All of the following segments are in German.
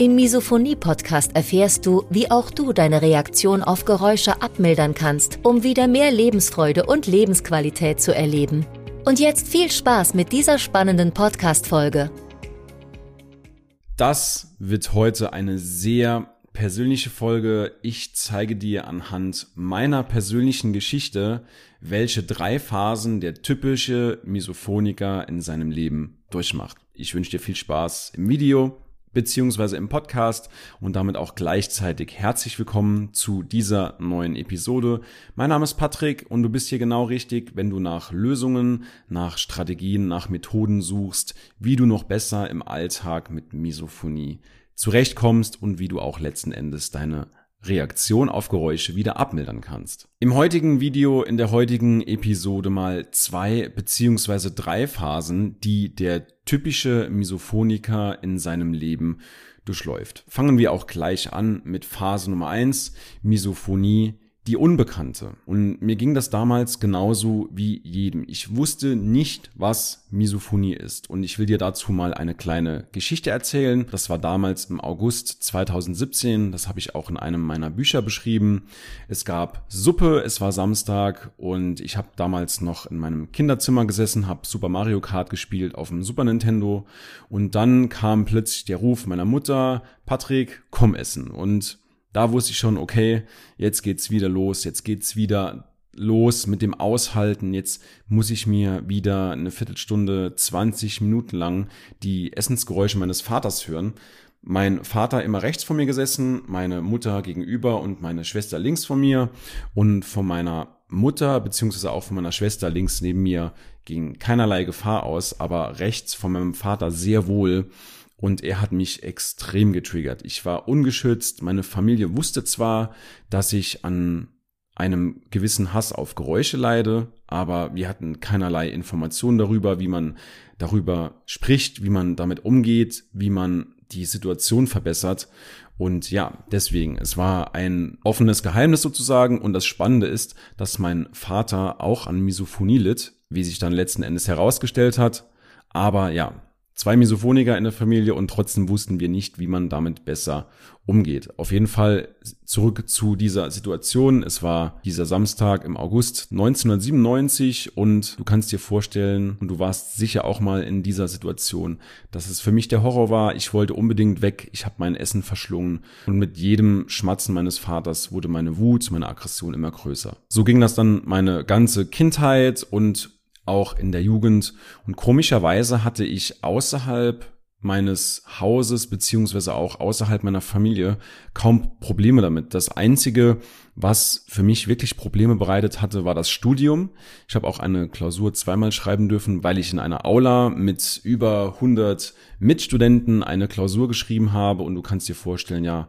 Im Misophonie-Podcast erfährst du, wie auch du deine Reaktion auf Geräusche abmildern kannst, um wieder mehr Lebensfreude und Lebensqualität zu erleben. Und jetzt viel Spaß mit dieser spannenden Podcast-Folge. Das wird heute eine sehr persönliche Folge. Ich zeige dir anhand meiner persönlichen Geschichte, welche drei Phasen der typische Misophoniker in seinem Leben durchmacht. Ich wünsche dir viel Spaß im Video beziehungsweise im Podcast und damit auch gleichzeitig herzlich willkommen zu dieser neuen Episode. Mein Name ist Patrick und du bist hier genau richtig, wenn du nach Lösungen, nach Strategien, nach Methoden suchst, wie du noch besser im Alltag mit Misophonie zurechtkommst und wie du auch letzten Endes deine Reaktion auf Geräusche wieder abmildern kannst. Im heutigen Video, in der heutigen Episode mal zwei beziehungsweise drei Phasen, die der typische Misophoniker in seinem Leben durchläuft. Fangen wir auch gleich an mit Phase Nummer eins: Misophonie die Unbekannte. Und mir ging das damals genauso wie jedem. Ich wusste nicht, was Misophonie ist. Und ich will dir dazu mal eine kleine Geschichte erzählen. Das war damals im August 2017. Das habe ich auch in einem meiner Bücher beschrieben. Es gab Suppe, es war Samstag und ich habe damals noch in meinem Kinderzimmer gesessen, habe Super Mario Kart gespielt auf dem Super Nintendo. Und dann kam plötzlich der Ruf meiner Mutter, Patrick, komm essen. Und da wusste ich schon, okay, jetzt geht's wieder los, jetzt geht's wieder los mit dem Aushalten. Jetzt muss ich mir wieder eine Viertelstunde, 20 Minuten lang die Essensgeräusche meines Vaters hören. Mein Vater immer rechts von mir gesessen, meine Mutter gegenüber und meine Schwester links von mir. Und von meiner Mutter beziehungsweise auch von meiner Schwester links neben mir ging keinerlei Gefahr aus, aber rechts von meinem Vater sehr wohl und er hat mich extrem getriggert. Ich war ungeschützt. Meine Familie wusste zwar, dass ich an einem gewissen Hass auf Geräusche leide, aber wir hatten keinerlei Informationen darüber, wie man darüber spricht, wie man damit umgeht, wie man die Situation verbessert. Und ja, deswegen, es war ein offenes Geheimnis sozusagen. Und das Spannende ist, dass mein Vater auch an Misophonie litt, wie sich dann letzten Endes herausgestellt hat. Aber ja, zwei Misophoniker in der Familie und trotzdem wussten wir nicht, wie man damit besser umgeht. Auf jeden Fall zurück zu dieser Situation. Es war dieser Samstag im August 1997 und du kannst dir vorstellen, und du warst sicher auch mal in dieser Situation, dass es für mich der Horror war. Ich wollte unbedingt weg. Ich habe mein Essen verschlungen und mit jedem Schmatzen meines Vaters wurde meine Wut, meine Aggression immer größer. So ging das dann meine ganze Kindheit und auch in der Jugend. Und komischerweise hatte ich außerhalb meines Hauses beziehungsweise auch außerhalb meiner Familie kaum Probleme damit. Das Einzige, was für mich wirklich Probleme bereitet hatte, war das Studium. Ich habe auch eine Klausur zweimal schreiben dürfen, weil ich in einer Aula mit über 100 Mitstudenten eine Klausur geschrieben habe. Und du kannst dir vorstellen, ja,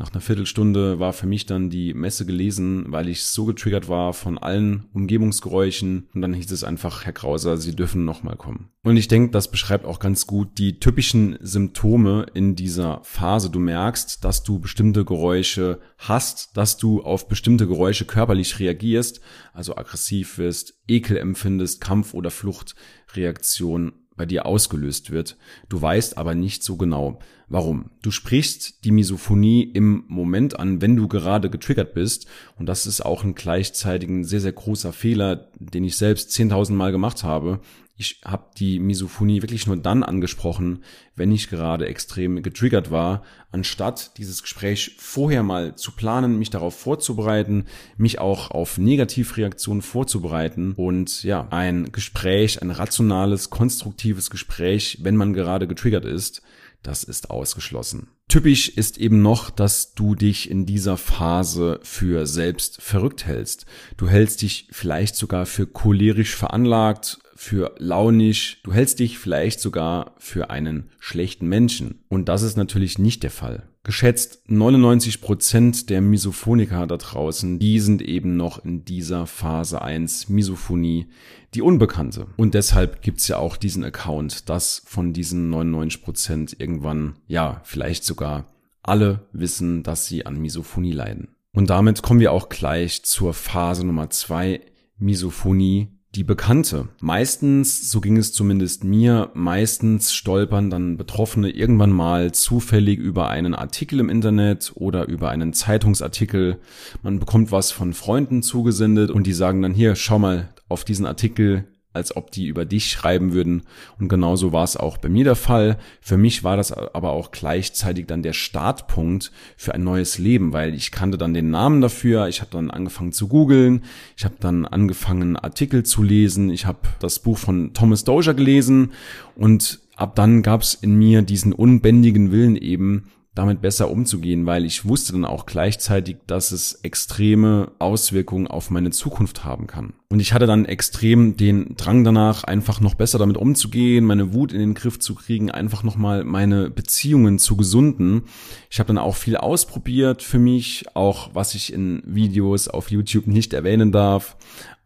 nach einer Viertelstunde war für mich dann die Messe gelesen, weil ich so getriggert war von allen Umgebungsgeräuschen. Und dann hieß es einfach, Herr Krauser, Sie dürfen nochmal kommen. Und ich denke, das beschreibt auch ganz gut die typischen Symptome in dieser Phase. Du merkst, dass du bestimmte Geräusche hast, dass du auf bestimmte Geräusche körperlich reagierst, also aggressiv wirst, Ekel empfindest, Kampf- oder Fluchtreaktion bei dir ausgelöst wird. Du weißt aber nicht so genau, warum. Du sprichst die Misophonie im Moment an, wenn du gerade getriggert bist. Und das ist auch ein gleichzeitig ein sehr, sehr großer Fehler, den ich selbst 10.000 Mal gemacht habe ich habe die Misophonie wirklich nur dann angesprochen, wenn ich gerade extrem getriggert war, anstatt dieses Gespräch vorher mal zu planen, mich darauf vorzubereiten, mich auch auf Negativreaktionen vorzubereiten und ja, ein Gespräch, ein rationales, konstruktives Gespräch, wenn man gerade getriggert ist, das ist ausgeschlossen. Typisch ist eben noch, dass du dich in dieser Phase für selbst verrückt hältst. Du hältst dich vielleicht sogar für cholerisch veranlagt, für launisch, du hältst dich vielleicht sogar für einen schlechten Menschen. Und das ist natürlich nicht der Fall. Geschätzt 99 Prozent der Misophoniker da draußen, die sind eben noch in dieser Phase 1 Misophonie, die Unbekannte. Und deshalb gibt's ja auch diesen Account, dass von diesen 99 Prozent irgendwann, ja, vielleicht sogar alle wissen, dass sie an Misophonie leiden. Und damit kommen wir auch gleich zur Phase Nummer 2, Misophonie, die Bekannte. Meistens, so ging es zumindest mir, meistens stolpern dann Betroffene irgendwann mal zufällig über einen Artikel im Internet oder über einen Zeitungsartikel. Man bekommt was von Freunden zugesendet und die sagen dann hier, schau mal auf diesen Artikel, als ob die über dich schreiben würden. Und genauso war es auch bei mir der Fall. Für mich war das aber auch gleichzeitig dann der Startpunkt für ein neues Leben, weil ich kannte dann den Namen dafür. Ich habe dann angefangen zu googeln. Ich habe dann angefangen Artikel zu lesen. Ich habe das Buch von Thomas Dozier gelesen und ab dann gab es in mir diesen unbändigen Willen eben, damit besser umzugehen, weil ich wusste dann auch gleichzeitig, dass es extreme Auswirkungen auf meine Zukunft haben kann. Und ich hatte dann extrem den Drang danach, einfach noch besser damit umzugehen, meine Wut in den Griff zu kriegen, einfach nochmal meine Beziehungen zu gesunden. Ich habe dann auch viel ausprobiert für mich, auch was ich in Videos auf YouTube nicht erwähnen darf.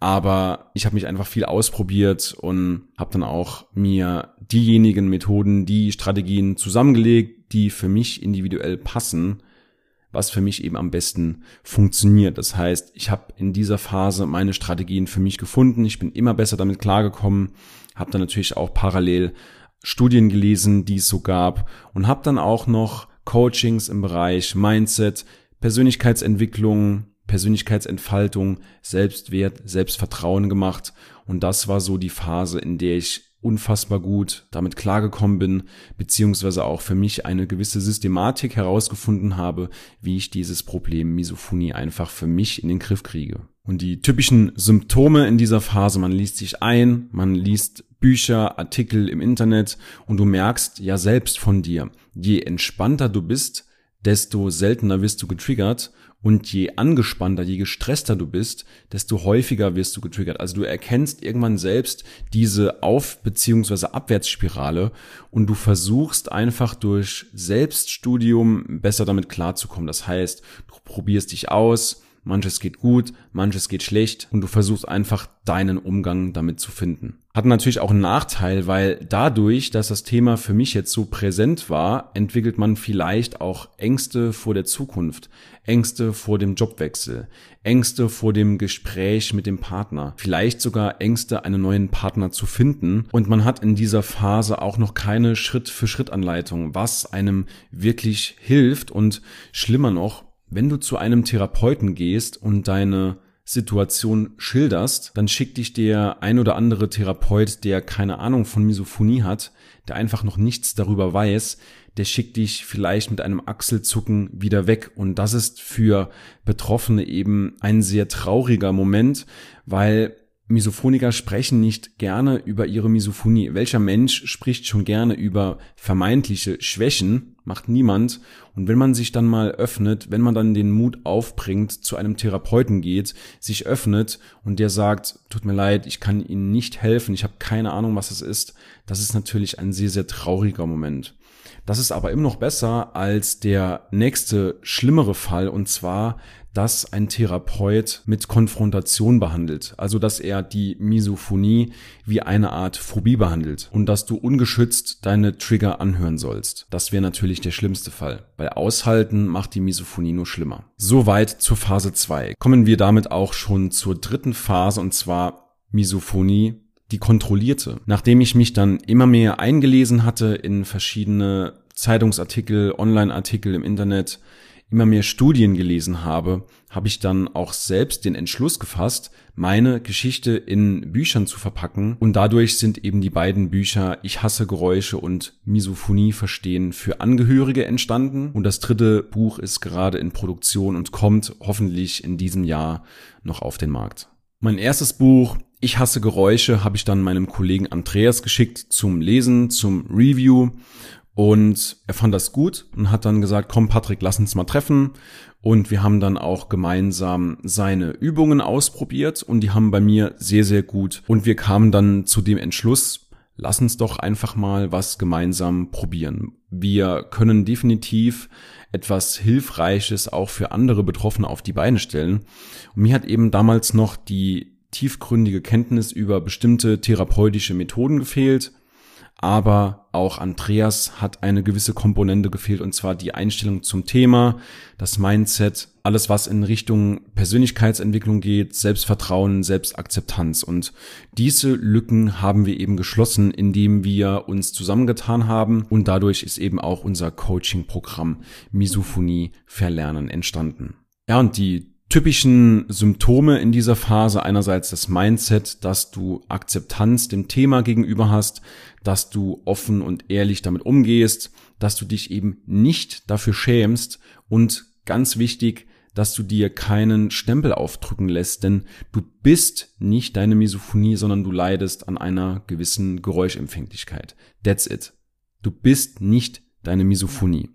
Aber ich habe mich einfach viel ausprobiert und habe dann auch mir diejenigen Methoden, die Strategien zusammengelegt, die für mich individuell passen, was für mich eben am besten funktioniert. Das heißt, ich habe in dieser Phase meine Strategien für mich gefunden. Ich bin immer besser damit klargekommen, habe dann natürlich auch parallel Studien gelesen, die es so gab und habe dann auch noch Coachings im Bereich Mindset, Persönlichkeitsentwicklung, Persönlichkeitsentfaltung, Selbstwert, Selbstvertrauen gemacht und das war so die Phase, in der ich unfassbar gut damit klargekommen bin, beziehungsweise auch für mich eine gewisse Systematik herausgefunden habe, wie ich dieses Problem Misophonie einfach für mich in den Griff kriege. Und die typischen Symptome in dieser Phase, man liest sich ein, man liest Bücher, Artikel im Internet und du merkst ja selbst von dir, je entspannter du bist, desto seltener wirst du getriggert und je angespannter, je gestresster du bist, desto häufiger wirst du getriggert. Also du erkennst irgendwann selbst diese Auf- bzw. Abwärtsspirale und du versuchst einfach durch Selbststudium besser damit klarzukommen. Das heißt, du probierst dich aus, manches geht gut, manches geht schlecht und du versuchst einfach deinen Umgang damit zu finden. Hat natürlich auch einen Nachteil, weil dadurch, dass das Thema für mich jetzt so präsent war, entwickelt man vielleicht auch Ängste vor der Zukunft, Ängste vor dem Jobwechsel, Ängste vor dem Gespräch mit dem Partner, vielleicht sogar Ängste, einen neuen Partner zu finden. Und man hat in dieser Phase auch noch keine Schritt-für-Schritt-Anleitung, was einem wirklich hilft und schlimmer noch, wenn du zu einem Therapeuten gehst und deine Situation schilderst, dann schickt dich der ein oder andere Therapeut, der keine Ahnung von Misophonie hat, der einfach noch nichts darüber weiß, der schickt dich vielleicht mit einem Achselzucken wieder weg. Und das ist für Betroffene eben ein sehr trauriger Moment, weil Misophoniker sprechen nicht gerne über ihre Misophonie. Welcher Mensch spricht schon gerne über vermeintliche Schwächen? Macht niemand. Und wenn man sich dann mal öffnet, wenn man dann den Mut aufbringt, zu einem Therapeuten geht, sich öffnet und der sagt, tut mir leid, ich kann Ihnen nicht helfen, ich habe keine Ahnung, was es ist, das ist natürlich ein sehr, sehr trauriger Moment. Das ist aber immer noch besser als der nächste schlimmere Fall und zwar, dass ein Therapeut mit Konfrontation behandelt, also dass er die Misophonie wie eine Art Phobie behandelt und dass du ungeschützt deine Trigger anhören sollst. Das wäre natürlich der schlimmste Fall, weil Aushalten macht die Misophonie nur schlimmer. Soweit zur Phase 2. Kommen wir damit auch schon zur dritten Phase und zwar Misophonie die kontrollierte. Nachdem ich mich dann immer mehr eingelesen hatte in verschiedene Zeitungsartikel, Online-Artikel im Internet, immer mehr Studien gelesen habe, habe ich dann auch selbst den Entschluss gefasst, meine Geschichte in Büchern zu verpacken. Und dadurch sind eben die beiden Bücher Ich hasse Geräusche und Misophonie verstehen für Angehörige entstanden. Und das dritte Buch ist gerade in Produktion und kommt hoffentlich in diesem Jahr noch auf den Markt. Mein erstes Buch ich hasse Geräusche habe ich dann meinem Kollegen Andreas geschickt zum Lesen, zum Review Und er fand das gut und hat dann gesagt, komm Patrick, lass uns mal treffen. Und wir haben dann auch gemeinsam seine Übungen ausprobiert und die haben bei mir sehr, sehr gut. Und wir kamen dann zu dem Entschluss, lass uns doch einfach mal was gemeinsam probieren. Wir können definitiv etwas Hilfreiches auch für andere Betroffene auf die Beine stellen. Und mir hat eben damals noch die tiefgründige Kenntnis über bestimmte therapeutische Methoden gefehlt aber auch Andreas hat eine gewisse Komponente gefehlt und zwar die Einstellung zum Thema, das Mindset, alles was in Richtung Persönlichkeitsentwicklung geht, Selbstvertrauen, Selbstakzeptanz und diese Lücken haben wir eben geschlossen, indem wir uns zusammengetan haben und dadurch ist eben auch unser Coaching-Programm Misophonie Verlernen entstanden. Ja, und die typischen Symptome in dieser Phase einerseits das Mindset, dass du Akzeptanz dem Thema gegenüber hast, dass du offen und ehrlich damit umgehst, dass du dich eben nicht dafür schämst und ganz wichtig, dass du dir keinen Stempel aufdrücken lässt, denn du bist nicht deine Misophonie, sondern du leidest an einer gewissen Geräuschempfänglichkeit. That's it. Du bist nicht deine Misophonie.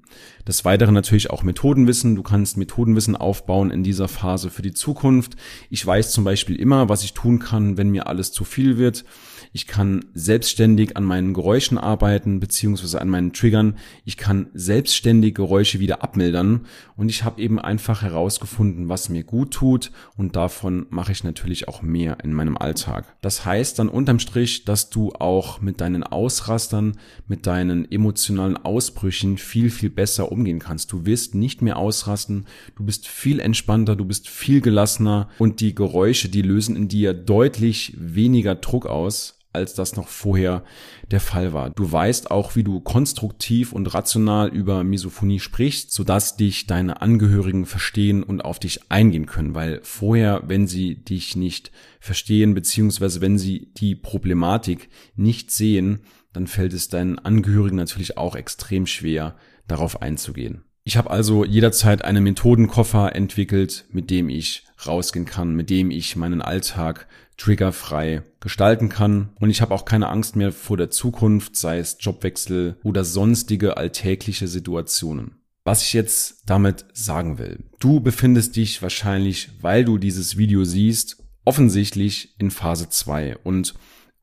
Des Weiteren natürlich auch Methodenwissen. Du kannst Methodenwissen aufbauen in dieser Phase für die Zukunft. Ich weiß zum Beispiel immer, was ich tun kann, wenn mir alles zu viel wird. Ich kann selbstständig an meinen Geräuschen arbeiten, beziehungsweise an meinen Triggern. Ich kann selbstständig Geräusche wieder abmildern. Und ich habe eben einfach herausgefunden, was mir gut tut. Und davon mache ich natürlich auch mehr in meinem Alltag. Das heißt dann unterm Strich, dass du auch mit deinen Ausrastern, mit deinen emotionalen Ausbrüchen viel, viel besser umgehen kannst. Du wirst nicht mehr ausrasten. Du bist viel entspannter, du bist viel gelassener. Und die Geräusche, die lösen in dir deutlich weniger Druck aus als das noch vorher der Fall war. Du weißt auch, wie du konstruktiv und rational über Misophonie sprichst, sodass dich deine Angehörigen verstehen und auf dich eingehen können, weil vorher, wenn sie dich nicht verstehen, beziehungsweise wenn sie die Problematik nicht sehen, dann fällt es deinen Angehörigen natürlich auch extrem schwer, darauf einzugehen. Ich habe also jederzeit einen Methodenkoffer entwickelt, mit dem ich rausgehen kann, mit dem ich meinen Alltag triggerfrei gestalten kann. Und ich habe auch keine Angst mehr vor der Zukunft, sei es Jobwechsel oder sonstige alltägliche Situationen. Was ich jetzt damit sagen will. Du befindest dich wahrscheinlich, weil du dieses Video siehst, offensichtlich in Phase 2 und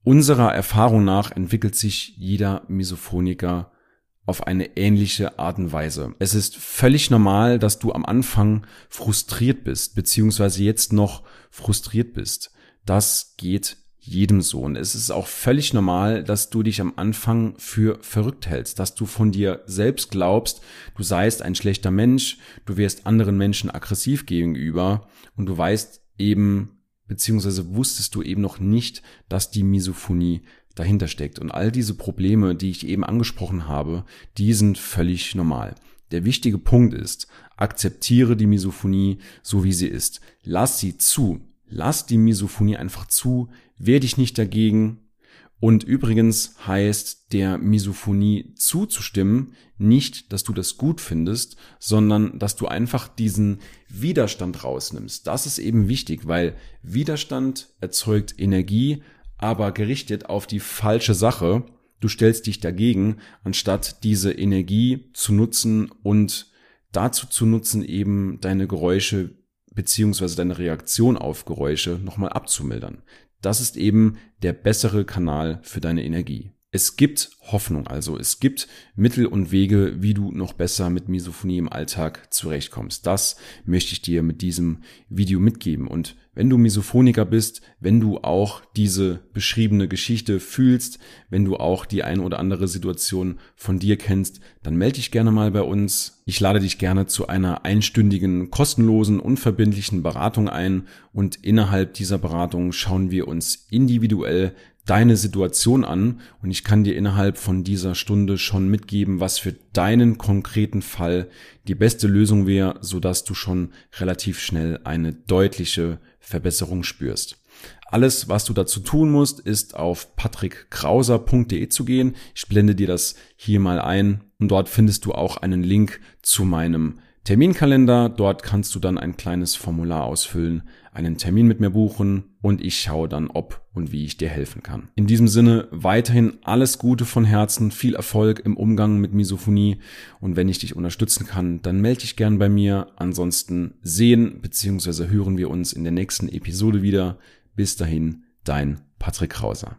unserer Erfahrung nach entwickelt sich jeder Misophoniker auf eine ähnliche Art und Weise. Es ist völlig normal, dass du am Anfang frustriert bist, beziehungsweise jetzt noch frustriert bist. Das geht jedem so. Und es ist auch völlig normal, dass du dich am Anfang für verrückt hältst, dass du von dir selbst glaubst, du seist ein schlechter Mensch, du wirst anderen Menschen aggressiv gegenüber und du weißt eben, beziehungsweise wusstest du eben noch nicht, dass die Misophonie dahinter steckt. Und all diese Probleme, die ich eben angesprochen habe, die sind völlig normal. Der wichtige Punkt ist, akzeptiere die Misophonie so wie sie ist. Lass sie zu. Lass die Misophonie einfach zu, wehr dich nicht dagegen. Und übrigens heißt der Misophonie zuzustimmen nicht, dass du das gut findest, sondern dass du einfach diesen Widerstand rausnimmst. Das ist eben wichtig, weil Widerstand erzeugt Energie, aber gerichtet auf die falsche Sache. Du stellst dich dagegen, anstatt diese Energie zu nutzen und dazu zu nutzen, eben deine Geräusche beziehungsweise deine Reaktion auf Geräusche nochmal abzumildern. Das ist eben der bessere Kanal für deine Energie. Es gibt Hoffnung, also es gibt Mittel und Wege, wie du noch besser mit Misophonie im Alltag zurechtkommst. Das möchte ich dir mit diesem Video mitgeben. Und wenn du Misophoniker bist, wenn du auch diese beschriebene Geschichte fühlst, wenn du auch die ein oder andere Situation von dir kennst, dann melde dich gerne mal bei uns. Ich lade dich gerne zu einer einstündigen, kostenlosen, unverbindlichen Beratung ein und innerhalb dieser Beratung schauen wir uns individuell deine Situation an und ich kann dir innerhalb von dieser Stunde schon mitgeben, was für deinen konkreten Fall die beste Lösung wäre, sodass du schon relativ schnell eine deutliche Verbesserung spürst. Alles, was du dazu tun musst, ist auf patrickkrauser.de zu gehen. Ich blende dir das hier mal ein und dort findest du auch einen Link zu meinem Terminkalender. Dort kannst du dann ein kleines Formular ausfüllen, einen Termin mit mir buchen und ich schaue dann, ob und wie ich dir helfen kann. In diesem Sinne weiterhin alles Gute von Herzen, viel Erfolg im Umgang mit Misophonie und wenn ich dich unterstützen kann, dann melde dich gern bei mir. Ansonsten sehen bzw. hören wir uns in der nächsten Episode wieder. Bis dahin, dein Patrick Krauser.